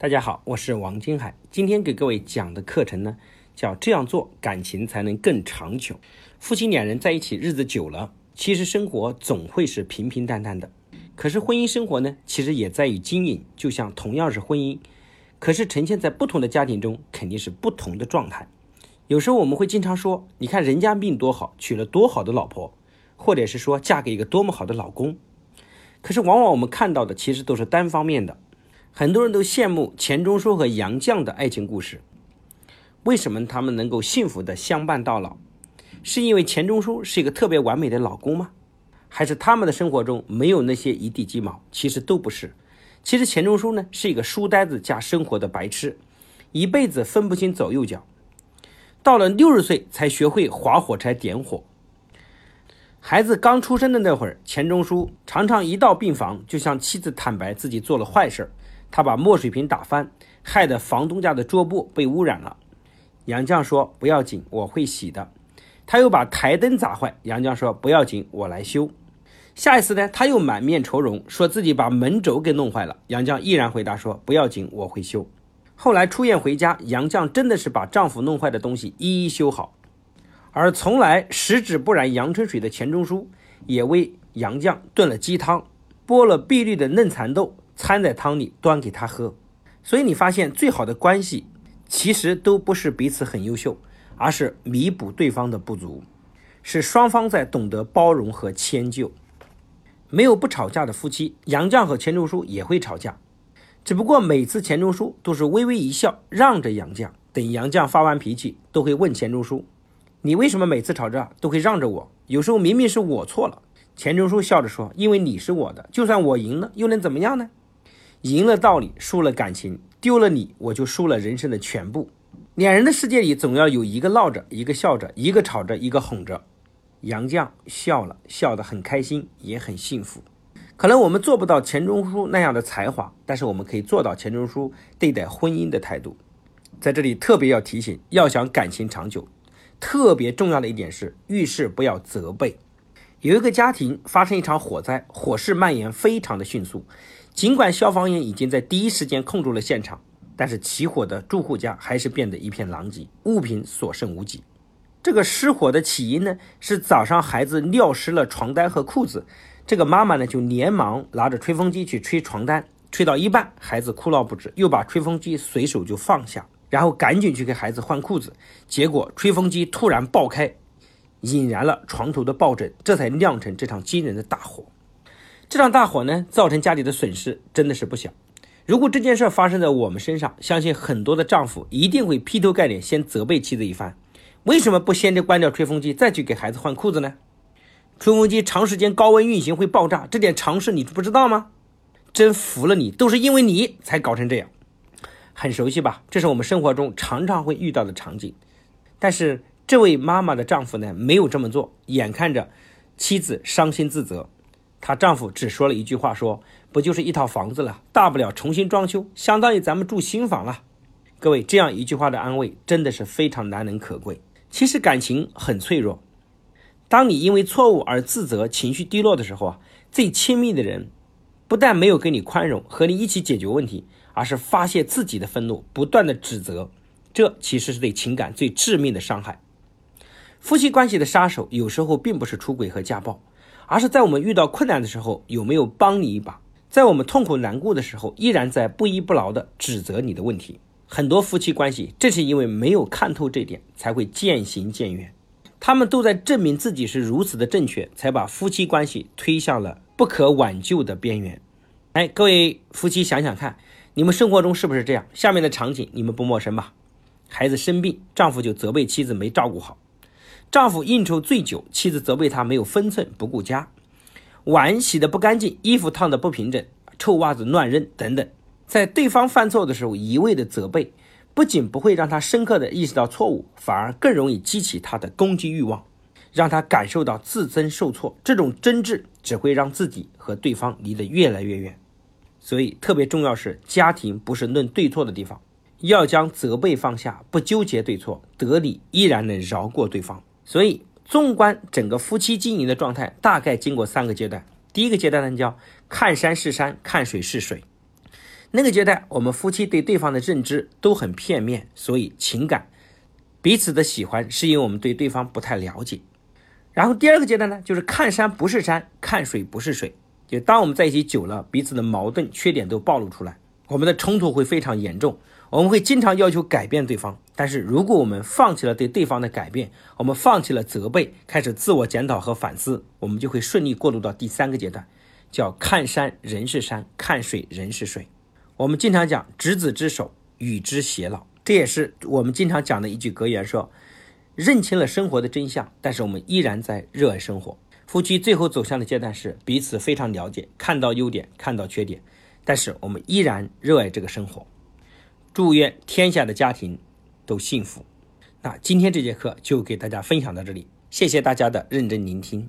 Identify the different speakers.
Speaker 1: 大家好，我是王金海。今天给各位讲的课程呢，叫这样做感情才能更长久。夫妻两人在一起日子久了，其实生活总会是平平淡淡的。可是婚姻生活呢，其实也在于经营。就像同样是婚姻，可是呈现在不同的家庭中，肯定是不同的状态。有时候我们会经常说，你看人家命多好，娶了多好的老婆，或者是说嫁给一个多么好的老公。可是往往我们看到的，其实都是单方面的。很多人都羡慕钱钟书和杨绛的爱情故事，为什么他们能够幸福的相伴到老？是因为钱钟书是一个特别完美的老公吗？还是他们的生活中没有那些一地鸡毛？其实都不是。其实钱钟书呢是一个书呆子加生活的白痴，一辈子分不清左右脚，到了六十岁才学会划火柴点火。孩子刚出生的那会儿，钱钟书常常一到病房就向妻子坦白自己做了坏事儿。他把墨水瓶打翻，害得房东家的桌布被污染了。杨绛说：“不要紧，我会洗的。”他又把台灯砸坏，杨绛说：“不要紧，我来修。”下一次呢，他又满面愁容，说自己把门轴给弄坏了。杨绛依然回答说：“不要紧，我会修。”后来出院回家，杨绛真的是把丈夫弄坏的东西一一修好。而从来十指不染阳春水的钱钟书，也为杨绛炖了鸡汤，剥了碧绿的嫩蚕豆。掺在汤里端给他喝，所以你发现最好的关系其实都不是彼此很优秀，而是弥补对方的不足，是双方在懂得包容和迁就。没有不吵架的夫妻，杨绛和钱钟书也会吵架，只不过每次钱钟书都是微微一笑，让着杨绛。等杨绛发完脾气，都会问钱钟书：“你为什么每次吵架都会让着我？有时候明明是我错了。”钱钟书笑着说：“因为你是我的，就算我赢了，又能怎么样呢？”赢了道理，输了感情，丢了你，我就输了人生的全部。两人的世界里，总要有一个闹着，一个笑着，一个吵着，一个哄着。杨绛笑了笑得很开心，也很幸福。可能我们做不到钱钟书那样的才华，但是我们可以做到钱钟书对待婚姻的态度。在这里特别要提醒，要想感情长久，特别重要的一点是遇事不要责备。有一个家庭发生一场火灾，火势蔓延非常的迅速。尽管消防员已经在第一时间控住了现场，但是起火的住户家还是变得一片狼藉，物品所剩无几。这个失火的起因呢，是早上孩子尿湿了床单和裤子，这个妈妈呢就连忙拿着吹风机去吹床单，吹到一半，孩子哭闹不止，又把吹风机随手就放下，然后赶紧去给孩子换裤子，结果吹风机突然爆开，引燃了床头的抱枕，这才酿成这场惊人的大火。这场大火呢，造成家里的损失真的是不小。如果这件事发生在我们身上，相信很多的丈夫一定会劈头盖脸先责备妻子一番。为什么不先去关掉吹风机，再去给孩子换裤子呢？吹风机长时间高温运行会爆炸，这点常识你不知道吗？真服了你，都是因为你才搞成这样。很熟悉吧？这是我们生活中常常会遇到的场景。但是这位妈妈的丈夫呢，没有这么做，眼看着妻子伤心自责。她丈夫只说了一句话：“说不就是一套房子了，大不了重新装修，相当于咱们住新房了。”各位，这样一句话的安慰真的是非常难能可贵。其实感情很脆弱，当你因为错误而自责、情绪低落的时候啊，最亲密的人不但没有给你宽容，和你一起解决问题，而是发泄自己的愤怒，不断的指责，这其实是对情感最致命的伤害。夫妻关系的杀手有时候并不是出轨和家暴。而是在我们遇到困难的时候，有没有帮你一把？在我们痛苦难过的时候，依然在不依不饶的指责你的问题。很多夫妻关系正是因为没有看透这点，才会渐行渐远。他们都在证明自己是如此的正确，才把夫妻关系推向了不可挽救的边缘。哎，各位夫妻想想看，你们生活中是不是这样？下面的场景你们不陌生吧？孩子生病，丈夫就责备妻子没照顾好。丈夫应酬醉酒，妻子责备他没有分寸、不顾家；碗洗得不干净，衣服烫得不平整，臭袜子乱扔等等。在对方犯错的时候，一味的责备，不仅不会让他深刻的意识到错误，反而更容易激起他的攻击欲望，让他感受到自尊受挫。这种争执只会让自己和对方离得越来越远。所以，特别重要是，家庭不是论对错的地方，要将责备放下，不纠结对错，得理依然能饶过对方。所以，纵观整个夫妻经营的状态，大概经过三个阶段。第一个阶段呢，叫看山是山，看水是水。那个阶段，我们夫妻对对方的认知都很片面，所以情感彼此的喜欢是因为我们对对方不太了解。然后第二个阶段呢，就是看山不是山，看水不是水。就当我们在一起久了，彼此的矛盾、缺点都暴露出来，我们的冲突会非常严重。我们会经常要求改变对方，但是如果我们放弃了对对方的改变，我们放弃了责备，开始自我检讨和反思，我们就会顺利过渡到第三个阶段，叫看山人是山，看水人是水。我们经常讲执子之手，与之偕老，这也是我们经常讲的一句格言，说认清了生活的真相，但是我们依然在热爱生活。夫妻最后走向的阶段是彼此非常了解，看到优点，看到缺点，但是我们依然热爱这个生活。祝愿天下的家庭都幸福。那今天这节课就给大家分享到这里，谢谢大家的认真聆听。